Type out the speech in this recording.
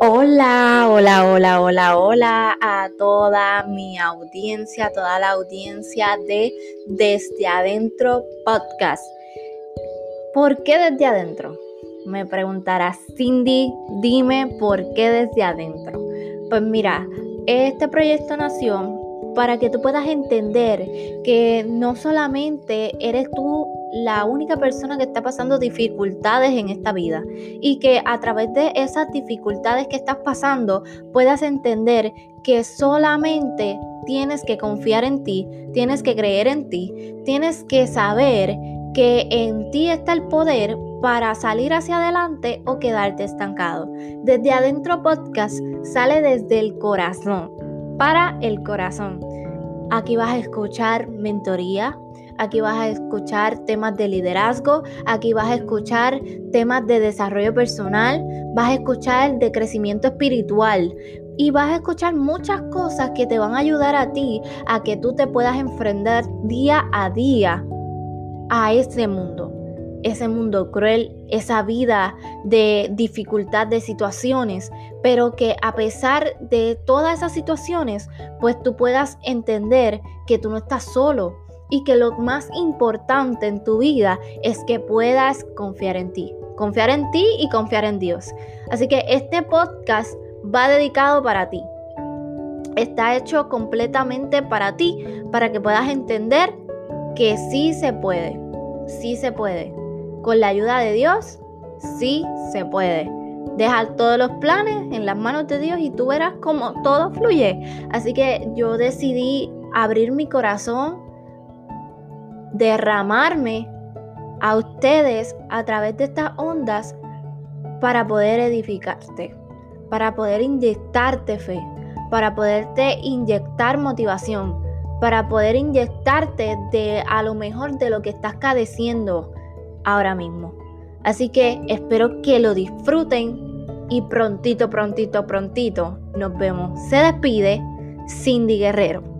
Hola, hola, hola, hola, hola a toda mi audiencia, toda la audiencia de Desde Adentro Podcast. ¿Por qué desde adentro? Me preguntará Cindy, dime por qué desde adentro. Pues mira, este proyecto nació para que tú puedas entender que no solamente eres tú la única persona que está pasando dificultades en esta vida y que a través de esas dificultades que estás pasando puedas entender que solamente tienes que confiar en ti, tienes que creer en ti, tienes que saber que en ti está el poder para salir hacia adelante o quedarte estancado. Desde adentro podcast sale desde el corazón para el corazón. Aquí vas a escuchar mentoría, aquí vas a escuchar temas de liderazgo, aquí vas a escuchar temas de desarrollo personal, vas a escuchar de crecimiento espiritual y vas a escuchar muchas cosas que te van a ayudar a ti a que tú te puedas enfrentar día a día a este mundo ese mundo cruel, esa vida de dificultad de situaciones, pero que a pesar de todas esas situaciones, pues tú puedas entender que tú no estás solo y que lo más importante en tu vida es que puedas confiar en ti, confiar en ti y confiar en Dios. Así que este podcast va dedicado para ti. Está hecho completamente para ti, para que puedas entender que sí se puede, sí se puede. Con la ayuda de Dios, sí se puede. Dejar todos los planes en las manos de Dios y tú verás cómo todo fluye. Así que yo decidí abrir mi corazón, derramarme a ustedes a través de estas ondas para poder edificarte, para poder inyectarte fe, para poderte inyectar motivación, para poder inyectarte de a lo mejor de lo que estás cadeciendo ahora mismo. Así que espero que lo disfruten y prontito, prontito, prontito nos vemos. Se despide Cindy Guerrero.